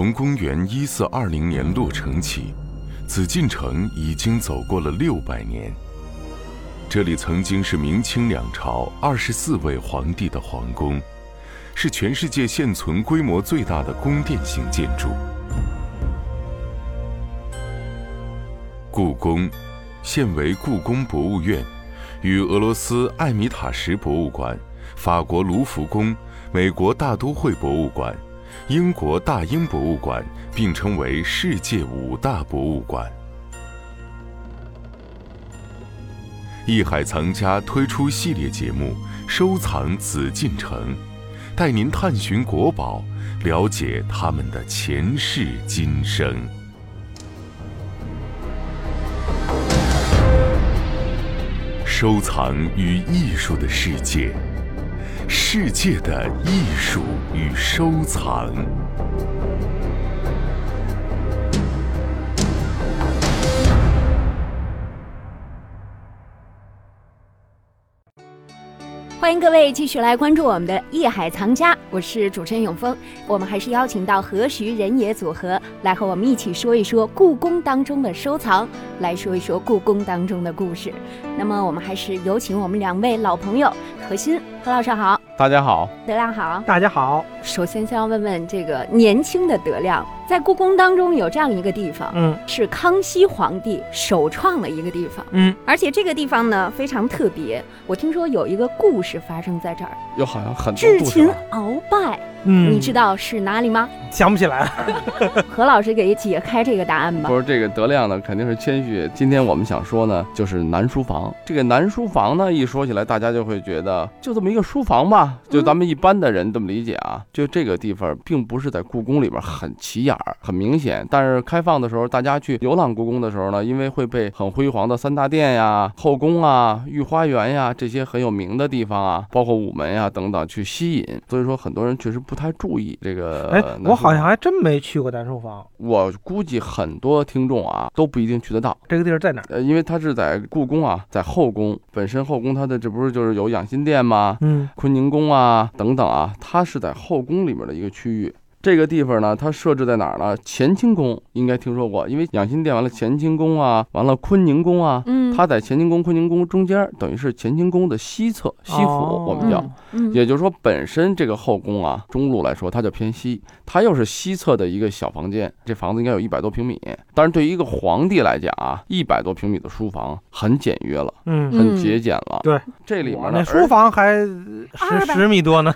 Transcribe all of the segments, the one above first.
从公元一四二零年落成起，紫禁城已经走过了六百年。这里曾经是明清两朝二十四位皇帝的皇宫，是全世界现存规模最大的宫殿型建筑。故宫，现为故宫博物院，与俄罗斯艾米塔什博物馆、法国卢浮宫、美国大都会博物馆、英国大英博物馆并称为世界五大博物馆。艺海藏家推出系列节目《收藏紫禁城》，带您探寻国宝，了解他们的前世今生。收藏与艺术的世界，世界的艺术与收藏。欢迎各位继续来关注我们的《艺海藏家》，我是主持人永峰。我们还是邀请到何徐人也组合来和我们一起说一说故宫当中的收藏，来说一说故宫当中的故事。那么我们还是有请我们两位老朋友何鑫何老师好，大家好，德亮好。大家好，首先先要问问这个年轻的德亮，在故宫当中有这样一个地方，嗯是康熙皇帝首创的一个地方，嗯，而且这个地方呢非常特别。我听说有一个故事发生在这儿，有好像很多智擒故事啊鳌拜，嗯，你知道是哪里吗？想不起来了，何老师给解开这个答案吧不。是这个德亮呢，肯定是谦虚。今天我们想说呢，就是南书房。这个南书房呢，一说起来，大家就会觉得就这么一个书房吧，就咱们一般的人这么理解啊。就这个地方，并不是在故宫里边很起眼儿、很明显。但是开放的时候，大家去游览故宫的时候呢，因为会被很辉煌的三大殿呀、后宫啊、御花园呀这些很有名的地方啊，包括午门呀等等去吸引，所以说很多人确实不太注意这个。哎，我好像还真没去过南书房，我估计很多听众啊都不一定去得到，这个地儿在哪儿？呃，因为它是在故宫啊，在后宫本身后宫它的这不是就是有养心殿吗？嗯坤宁宫啊等等啊，它是在后宫里面的一个区域。这个地方呢，它设置在哪儿呢？乾清宫应该听说过，因为养心殿完了，乾清宫啊，完了坤宁宫啊，嗯，它在乾清宫、坤宁宫中间，等于是乾清宫的西侧西府，哦我们叫。也就是说，本身这个后宫啊，中路来说，它就偏西，它又是西侧的一个小房间，这房子应该有一百多平米。但是，对于一个皇帝来讲啊，一百多平米的书房很简约了，嗯，很节俭了。对，这里面呢，书房还十十米多呢，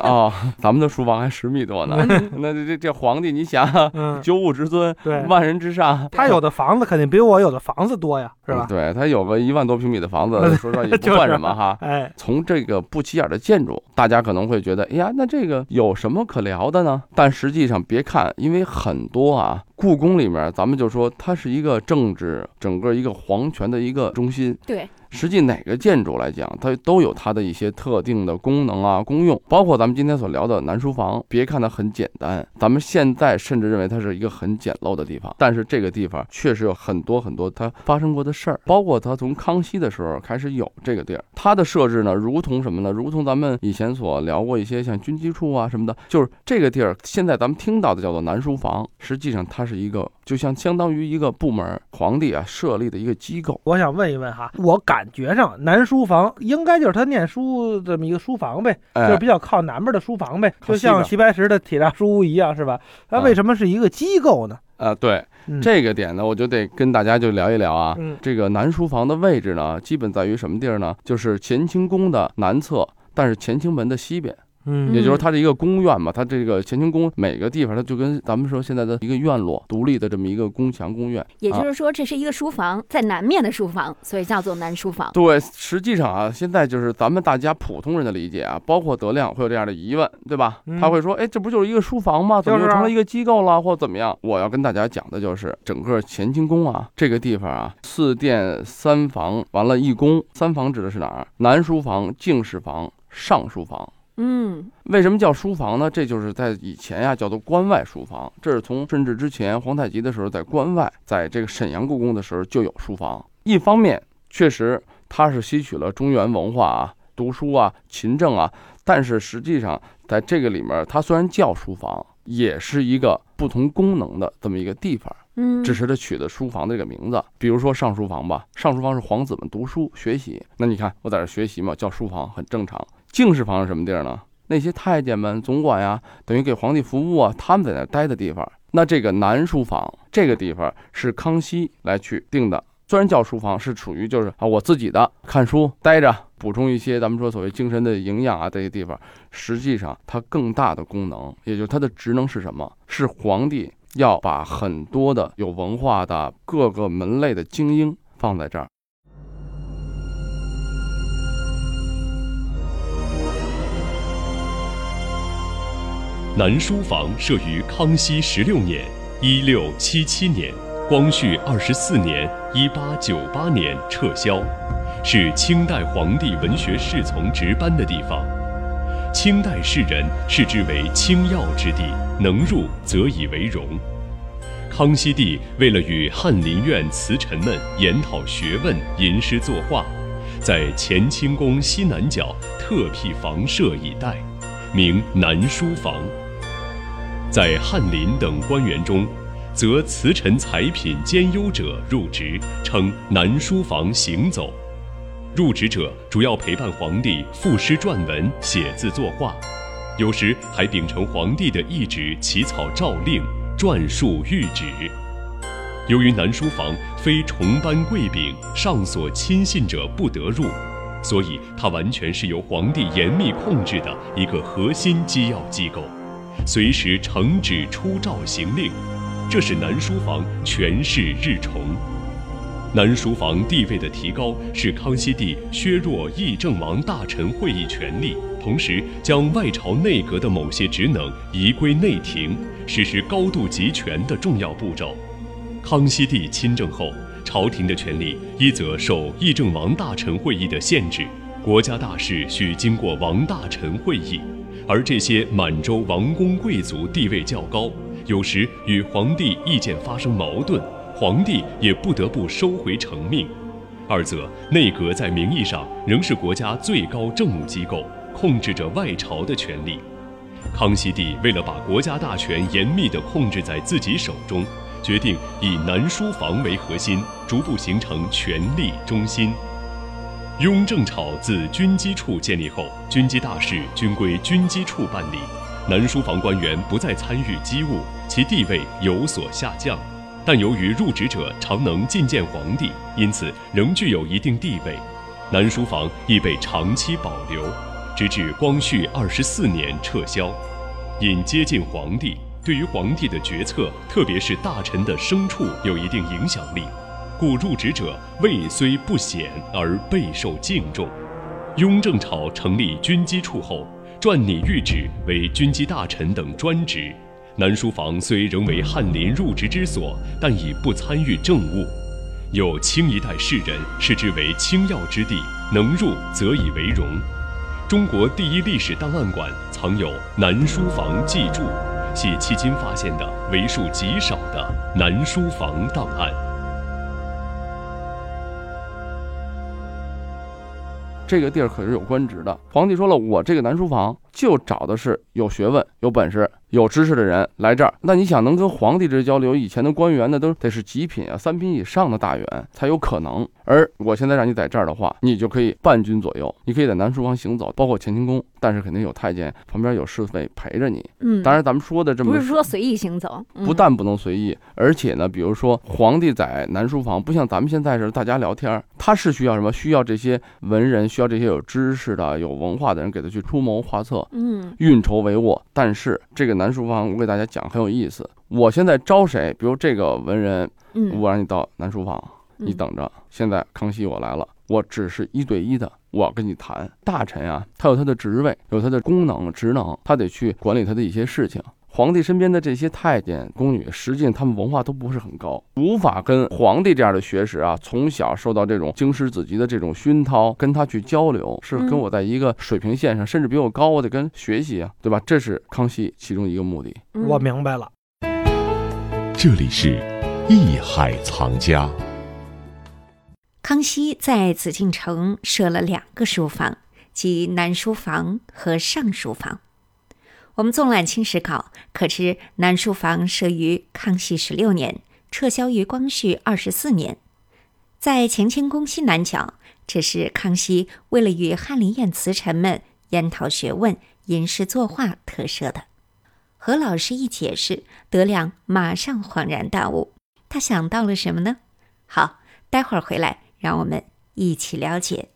啊 哦，咱们的书房还十米多呢。那这这这皇帝，你想，嗯，九五之尊，对，万人之上，他有的房子肯定比我有的房子多呀，是吧？嗯对他有个一万多平米的房子，说实话也不算什么哈。哎，从这个不起眼的建筑，大家可能会觉得，哎呀，那这个有什么可聊的呢？但实际上，别看，因为很多啊，故宫里面，咱们就说它是一个政治，整个一个皇权的一个中心。对，实际哪个建筑来讲，它都有它的一些特定的功能啊、功用，包括咱们今天所聊的南书房。别看它很简单，咱们现在甚至认为它是一个很简陋的地方，但是这个地方确实有很多很多它发生过的事儿，包括它从康熙的时候开始有这个地儿。它的设置呢，如同什么呢？如同咱们以前所聊过一些像军机处啊什么的，就是这个地儿，现在咱们听到的叫做南书房，实际上它是一个就像相当于一个部门，皇帝啊设立的一个机构。我想问一问哈，我感觉上南书房应该就是他念书这么一个书房呗，就哎是比较靠南边的书房呗，就像齐白石的铁栅书屋一样，是吧？它啊为什么是一个机构呢？啊，对，嗯这个点呢，我就得跟大家就聊一聊啊。嗯这个南书房的位置呢，基本在于什么地儿呢？就是乾清宫的南侧，但是乾清门的西边。嗯也就是它是一个宫院嘛，它这个乾清宫每个地方它就跟咱们说现在的一个院落，独立的这么一个宫墙宫院。也就是说这是一个书房，在南面的书房，所以叫做南书房。对，实际上啊，现在就是咱们大家普通人的理解啊，包括德亮会有这样的疑问，对吧？嗯他会说，哎，这不就是一个书房吗？怎么又成了一个机构了，或怎么样？我要跟大家讲的就是整个乾清宫啊，这个地方啊，四殿三房，完了一宫，三房指的是哪儿？南书房、净室房、上书房。嗯为什么叫书房呢？这就是在以前呀、叫做关外书房。这是从顺治之前皇太极的时候，在关外，在这个沈阳故宫的时候就有书房。一方面，确实它是吸取了中原文化啊、读书啊、勤政啊，但是实际上在这个里面，它虽然叫书房。也是一个不同功能的这么一个地方。嗯，只是他取的书房的这个名字，比如说上书房吧，上书房是皇子们读书学习。那你看我在这学习嘛，叫书房很正常。敬事房是什么地儿呢？那些太监们、总管呀，等于给皇帝服务啊，他们在那待的地方。那这个南书房这个地方是康熙来去定的，虽然叫书房，是属于就是啊我自己的看书待着，补充一些咱们说所谓精神的营养啊这些地方。实际上它更大的功能，也就是它的职能是什么？是皇帝。要把很多的有文化的各个门类的精英放在这儿。南书房设于康熙十六年（一六七七年），光绪二十四年（一八九八年）撤销，是清代皇帝文学侍从值班的地方。清代士人视之为清要之地，能入则以为荣。康熙帝为了与翰林院词臣们研讨学问、吟诗作画，在乾清宫西南角特辟房舍以待，名南书房。在翰林等官员中，则辞臣才品兼优者入职，称南书房行走。入职者主要陪伴皇帝赋诗撰文、写字作画，有时还秉承皇帝的懿旨起草诏令、撰述谕旨。由于南书房非重班贵丙、上所亲信者不得入，所以它完全是由皇帝严密控制的一个核心机要机构，随时呈旨出诏行令，这使南书房权势日重。南书房地位的提高，是康熙帝削弱议政王大臣会议权力，同时将外朝内阁的某些职能移归内廷，实施高度集权的重要步骤。康熙帝亲政后，朝廷的权力一则受议政王大臣会议的限制，国家大事需经过王大臣会议，而这些满洲王公贵族地位较高，有时与皇帝意见发生矛盾。皇帝也不得不收回成命，二则内阁在名义上仍是国家最高政务机构，控制着外朝的权力。康熙帝为了把国家大权严密地控制在自己手中，决定以南书房为核心，逐步形成权力中心。雍正朝自军机处建立后，军机大事均归军机处办理，南书房官员不再参与机务，其地位有所下降。但由于入职者常能觐见皇帝，因此仍具有一定地位。南书房亦被长期保留，直至光绪二十四年撤销。因接近皇帝，对于皇帝的决策，特别是大臣的牲畜，有一定影响力，故入职者位虽不显，而备受敬重。雍正朝成立军机处后，撰拟谕旨为军机大臣等专职。南书房虽仍为翰林入职之所，但已不参与政务。有清一代士人视之为清要之地，能入则以为荣。中国第一历史档案馆藏有《南书房记注》，系迄今发现的为数极少的南书房档案。这个地儿可是有官职的。皇帝说了，我这个南书房就找的是有学问、有本事。有知识的人来这儿，那你想能跟皇帝这交流？以前的官员呢，都得是极品啊，三品以上的大员才有可能。而我现在让你在这儿的话，你就可以伴君左右，你可以在南书房行走，包括乾清宫，但是肯定有太监旁边有侍卫陪着你。嗯，当然咱们说的这么不是说随意行走，不但不能随意，而且呢，比如说皇帝在南书房，不像咱们现在似的大家聊天，他是需要什么？需要这些文人，需要这些有知识的、有文化的人给他去出谋划策，嗯，运筹帷幄。但是这个南书房，我给大家讲很有意思。我现在招谁？比如这个文人，嗯我让你到南书房，你等着。现在康熙我来了，我只是一对一的，我要跟你谈。大臣啊，他有他的职位，有他的功能职能，他得去管理他的一些事情。皇帝身边的这些太监宫女，实际上他们文化都不是很高，无法跟皇帝这样的学识啊，从小受到这种经师子集的这种熏陶，跟他去交流，是跟我在一个水平线上，甚至比我高，我得跟学习啊，对吧？这是康熙其中一个目的。我明白了。这里是艺海藏家。康熙在紫禁城设了两个书房，即南书房和上书房。我们纵览清史稿，可知南书房设于康熙十六年，撤销于光绪二十四年，在乾清宫西南角。这是康熙为了与翰林院词臣们研讨学问、吟诗作画特设的。何老师一解释，德亮马上恍然大悟，他想到了什么呢？好，待会儿回来，让我们一起了解。